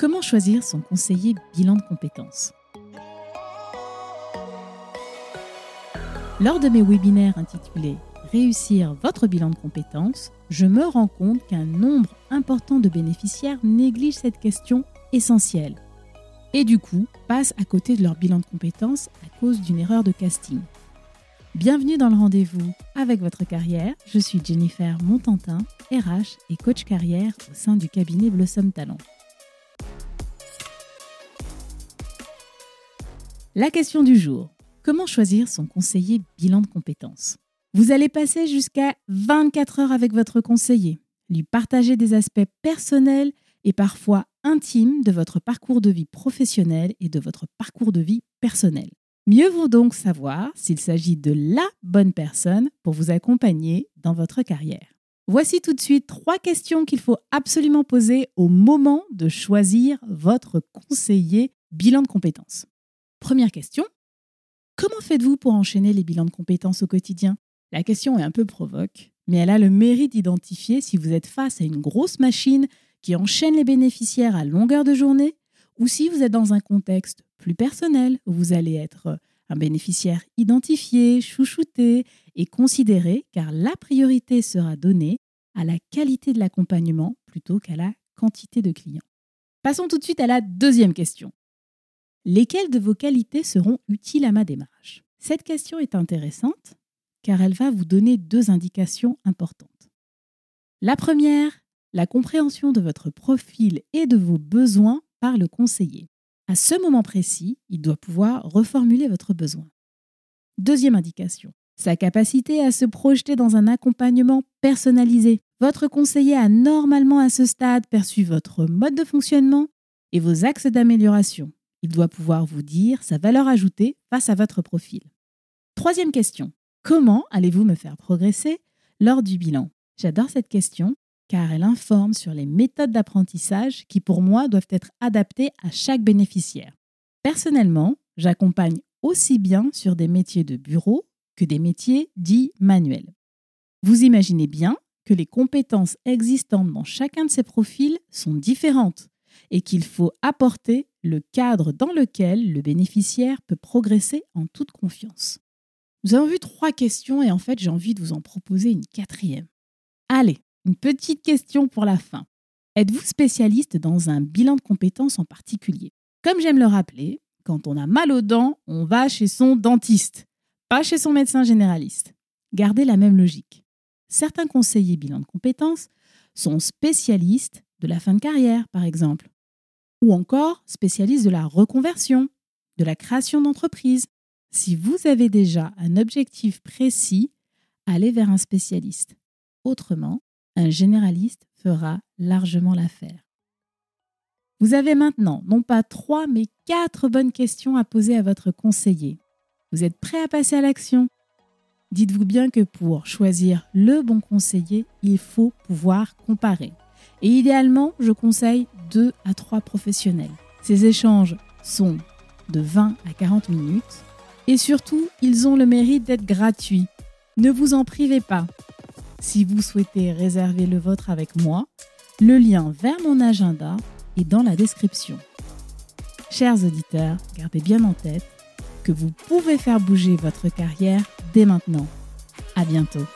Comment choisir son conseiller bilan de compétences Lors de mes webinaires intitulés Réussir votre bilan de compétences, je me rends compte qu'un nombre important de bénéficiaires négligent cette question essentielle et du coup passent à côté de leur bilan de compétences à cause d'une erreur de casting. Bienvenue dans le rendez-vous avec votre carrière. Je suis Jennifer Montantin, RH et coach carrière au sein du cabinet Blossom Talent. La question du jour. Comment choisir son conseiller bilan de compétences? Vous allez passer jusqu'à 24 heures avec votre conseiller, lui partager des aspects personnels et parfois intimes de votre parcours de vie professionnel et de votre parcours de vie personnel. Mieux vaut donc savoir s'il s'agit de la bonne personne pour vous accompagner dans votre carrière. Voici tout de suite trois questions qu'il faut absolument poser au moment de choisir votre conseiller bilan de compétences. Première question. Comment faites-vous pour enchaîner les bilans de compétences au quotidien? La question est un peu provoque, mais elle a le mérite d'identifier si vous êtes face à une grosse machine qui enchaîne les bénéficiaires à longueur de journée ou si vous êtes dans un contexte plus personnel où vous allez être un bénéficiaire identifié, chouchouté et considéré car la priorité sera donnée à la qualité de l'accompagnement plutôt qu'à la quantité de clients. Passons tout de suite à la deuxième question. Lesquelles de vos qualités seront utiles à ma démarche? Cette question est intéressante car elle va vous donner deux indications importantes. La première, la compréhension de votre profil et de vos besoins par le conseiller. À ce moment précis, il doit pouvoir reformuler votre besoin. Deuxième indication, sa capacité à se projeter dans un accompagnement personnalisé. Votre conseiller a normalement à ce stade perçu votre mode de fonctionnement et vos axes d'amélioration. Il doit pouvoir vous dire sa valeur ajoutée face à votre profil. Troisième question. Comment allez-vous me faire progresser lors du bilan? J'adore cette question car elle informe sur les méthodes d'apprentissage qui pour moi doivent être adaptées à chaque bénéficiaire. Personnellement, j'accompagne aussi bien sur des métiers de bureau que des métiers dits manuels. Vous imaginez bien que les compétences existantes dans chacun de ces profils sont différentes et qu'il faut apporter le cadre dans lequel le bénéficiaire peut progresser en toute confiance. Nous avons vu trois questions et en fait j'ai envie de vous en proposer une quatrième. Allez, une petite question pour la fin. Êtes-vous spécialiste dans un bilan de compétences en particulier? Comme j'aime le rappeler, quand on a mal aux dents, on va chez son dentiste, pas chez son médecin généraliste. Gardez la même logique. Certains conseillers bilan de compétences sont spécialistes de la fin de carrière, par exemple, ou encore spécialiste de la reconversion, de la création d'entreprise. Si vous avez déjà un objectif précis, allez vers un spécialiste. Autrement, un généraliste fera largement l'affaire. Vous avez maintenant non pas trois, mais quatre bonnes questions à poser à votre conseiller. Vous êtes prêt à passer à l'action? Dites-vous bien que pour choisir le bon conseiller, il faut pouvoir comparer. Et idéalement, je conseille deux à trois professionnels. Ces échanges sont de 20 à 40 minutes et surtout, ils ont le mérite d'être gratuits. Ne vous en privez pas. Si vous souhaitez réserver le vôtre avec moi, le lien vers mon agenda est dans la description. Chers auditeurs, gardez bien en tête que vous pouvez faire bouger votre carrière dès maintenant. À bientôt.